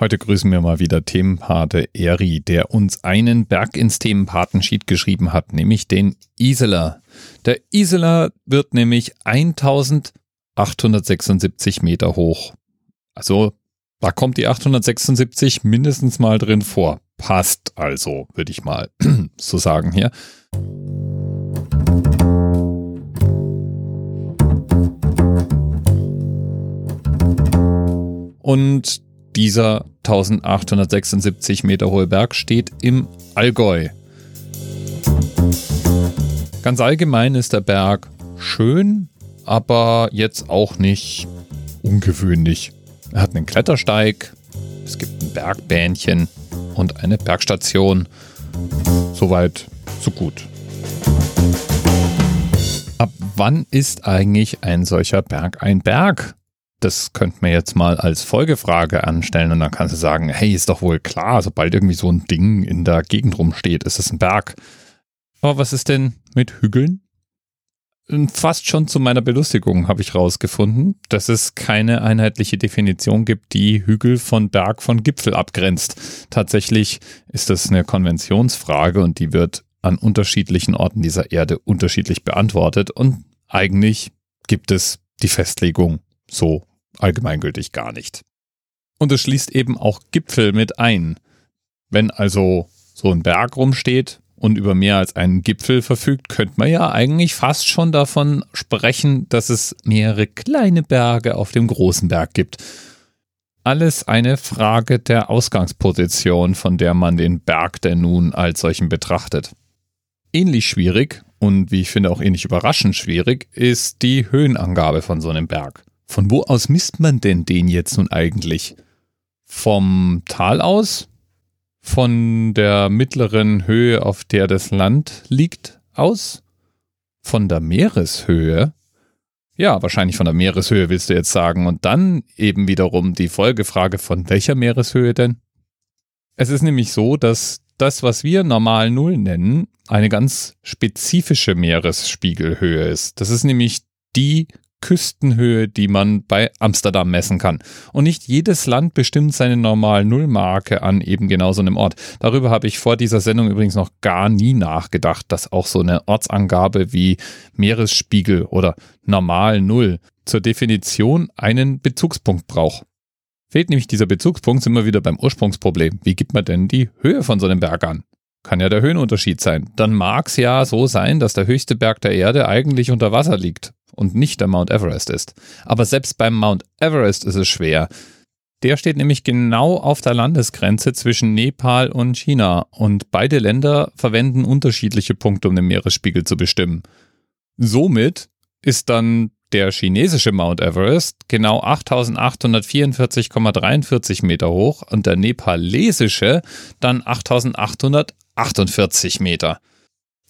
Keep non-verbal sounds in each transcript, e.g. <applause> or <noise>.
Heute grüßen wir mal wieder Themenpate Eri, der uns einen Berg ins Themenpatensheet geschrieben hat, nämlich den Iseler. Der Iseler wird nämlich 1876 Meter hoch. Also, da kommt die 876 mindestens mal drin vor. Passt also, würde ich mal <clears throat> so sagen hier. Und dieser 1876 Meter hohe Berg steht im Allgäu. Ganz allgemein ist der Berg schön, aber jetzt auch nicht ungewöhnlich. Er hat einen Klettersteig, es gibt ein Bergbähnchen und eine Bergstation. Soweit, so gut. Ab wann ist eigentlich ein solcher Berg ein Berg? Das könnte man jetzt mal als Folgefrage anstellen und dann kannst du sagen, hey, ist doch wohl klar, sobald irgendwie so ein Ding in der Gegend rumsteht, ist es ein Berg. Aber was ist denn mit Hügeln? Fast schon zu meiner Belustigung habe ich rausgefunden, dass es keine einheitliche Definition gibt, die Hügel von Berg von Gipfel abgrenzt. Tatsächlich ist das eine Konventionsfrage und die wird an unterschiedlichen Orten dieser Erde unterschiedlich beantwortet und eigentlich gibt es die Festlegung so allgemeingültig gar nicht. Und es schließt eben auch Gipfel mit ein. Wenn also so ein Berg rumsteht und über mehr als einen Gipfel verfügt, könnte man ja eigentlich fast schon davon sprechen, dass es mehrere kleine Berge auf dem großen Berg gibt. Alles eine Frage der Ausgangsposition, von der man den Berg denn nun als solchen betrachtet. Ähnlich schwierig und wie ich finde auch ähnlich überraschend schwierig ist die Höhenangabe von so einem Berg. Von wo aus misst man denn den jetzt nun eigentlich? Vom Tal aus? Von der mittleren Höhe, auf der das Land liegt, aus? Von der Meereshöhe? Ja, wahrscheinlich von der Meereshöhe willst du jetzt sagen. Und dann eben wiederum die Folgefrage, von welcher Meereshöhe denn? Es ist nämlich so, dass das, was wir normal Null nennen, eine ganz spezifische Meeresspiegelhöhe ist. Das ist nämlich die Küstenhöhe, die man bei Amsterdam messen kann. Und nicht jedes Land bestimmt seine normalen Nullmarke an eben genau so einem Ort. Darüber habe ich vor dieser Sendung übrigens noch gar nie nachgedacht, dass auch so eine Ortsangabe wie Meeresspiegel oder normal Null zur Definition einen Bezugspunkt braucht. Fehlt nämlich dieser Bezugspunkt, sind wir wieder beim Ursprungsproblem. Wie gibt man denn die Höhe von so einem Berg an? Kann ja der Höhenunterschied sein. Dann mag es ja so sein, dass der höchste Berg der Erde eigentlich unter Wasser liegt und nicht der Mount Everest ist. Aber selbst beim Mount Everest ist es schwer. Der steht nämlich genau auf der Landesgrenze zwischen Nepal und China und beide Länder verwenden unterschiedliche Punkte, um den Meeresspiegel zu bestimmen. Somit ist dann der chinesische Mount Everest genau 8844,43 Meter hoch und der nepalesische dann 8848 Meter.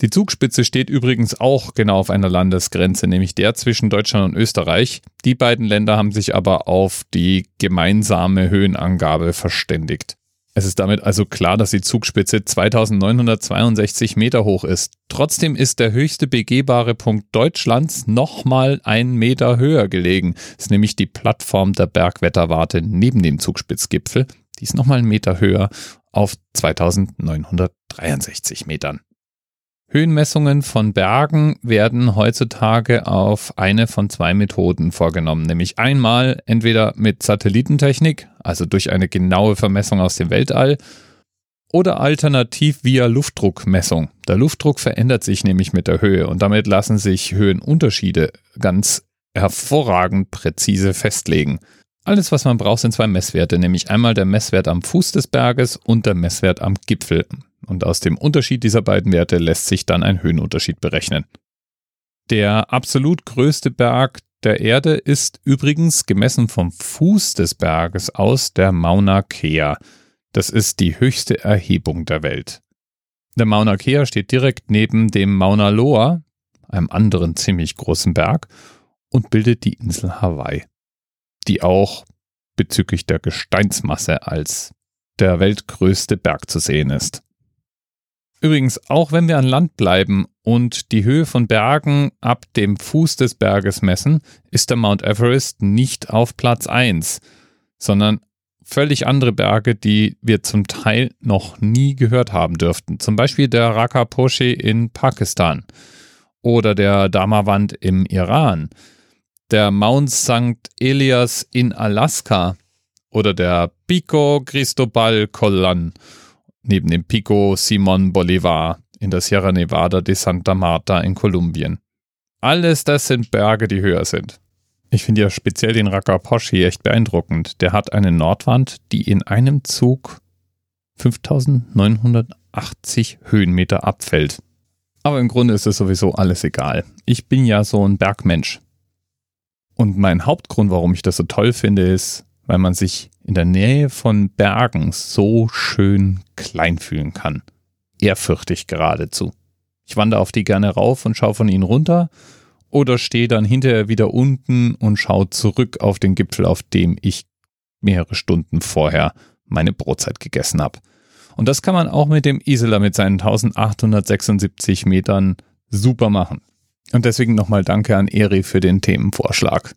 Die Zugspitze steht übrigens auch genau auf einer Landesgrenze, nämlich der zwischen Deutschland und Österreich. Die beiden Länder haben sich aber auf die gemeinsame Höhenangabe verständigt. Es ist damit also klar, dass die Zugspitze 2962 Meter hoch ist. Trotzdem ist der höchste begehbare Punkt Deutschlands nochmal einen Meter höher gelegen. Das ist nämlich die Plattform der Bergwetterwarte neben dem Zugspitzgipfel. Die ist nochmal einen Meter höher auf 2963 Metern. Höhenmessungen von Bergen werden heutzutage auf eine von zwei Methoden vorgenommen, nämlich einmal entweder mit Satellitentechnik, also durch eine genaue Vermessung aus dem Weltall, oder alternativ via Luftdruckmessung. Der Luftdruck verändert sich nämlich mit der Höhe und damit lassen sich Höhenunterschiede ganz hervorragend präzise festlegen. Alles, was man braucht, sind zwei Messwerte, nämlich einmal der Messwert am Fuß des Berges und der Messwert am Gipfel. Und aus dem Unterschied dieser beiden Werte lässt sich dann ein Höhenunterschied berechnen. Der absolut größte Berg der Erde ist übrigens gemessen vom Fuß des Berges aus der Mauna Kea. Das ist die höchste Erhebung der Welt. Der Mauna Kea steht direkt neben dem Mauna Loa, einem anderen ziemlich großen Berg, und bildet die Insel Hawaii die auch bezüglich der Gesteinsmasse als der weltgrößte Berg zu sehen ist. Übrigens, auch wenn wir an Land bleiben und die Höhe von Bergen ab dem Fuß des Berges messen, ist der Mount Everest nicht auf Platz 1, sondern völlig andere Berge, die wir zum Teil noch nie gehört haben dürften. Zum Beispiel der Raka Poshe in Pakistan oder der Damawand im Iran, der Mount St. Elias in Alaska oder der Pico Cristobal Collan neben dem Pico Simon Bolivar in der Sierra Nevada de Santa Marta in Kolumbien. Alles das sind Berge, die höher sind. Ich finde ja speziell den Rakaposhi echt beeindruckend. Der hat eine Nordwand, die in einem Zug 5980 Höhenmeter abfällt. Aber im Grunde ist es sowieso alles egal. Ich bin ja so ein Bergmensch. Und mein Hauptgrund, warum ich das so toll finde, ist, weil man sich in der Nähe von Bergen so schön klein fühlen kann. Ehrfürchtig geradezu. Ich wandere auf die gerne rauf und schaue von ihnen runter oder stehe dann hinterher wieder unten und schaue zurück auf den Gipfel, auf dem ich mehrere Stunden vorher meine Brotzeit gegessen habe. Und das kann man auch mit dem Isela mit seinen 1876 Metern super machen. Und deswegen nochmal Danke an Eri für den Themenvorschlag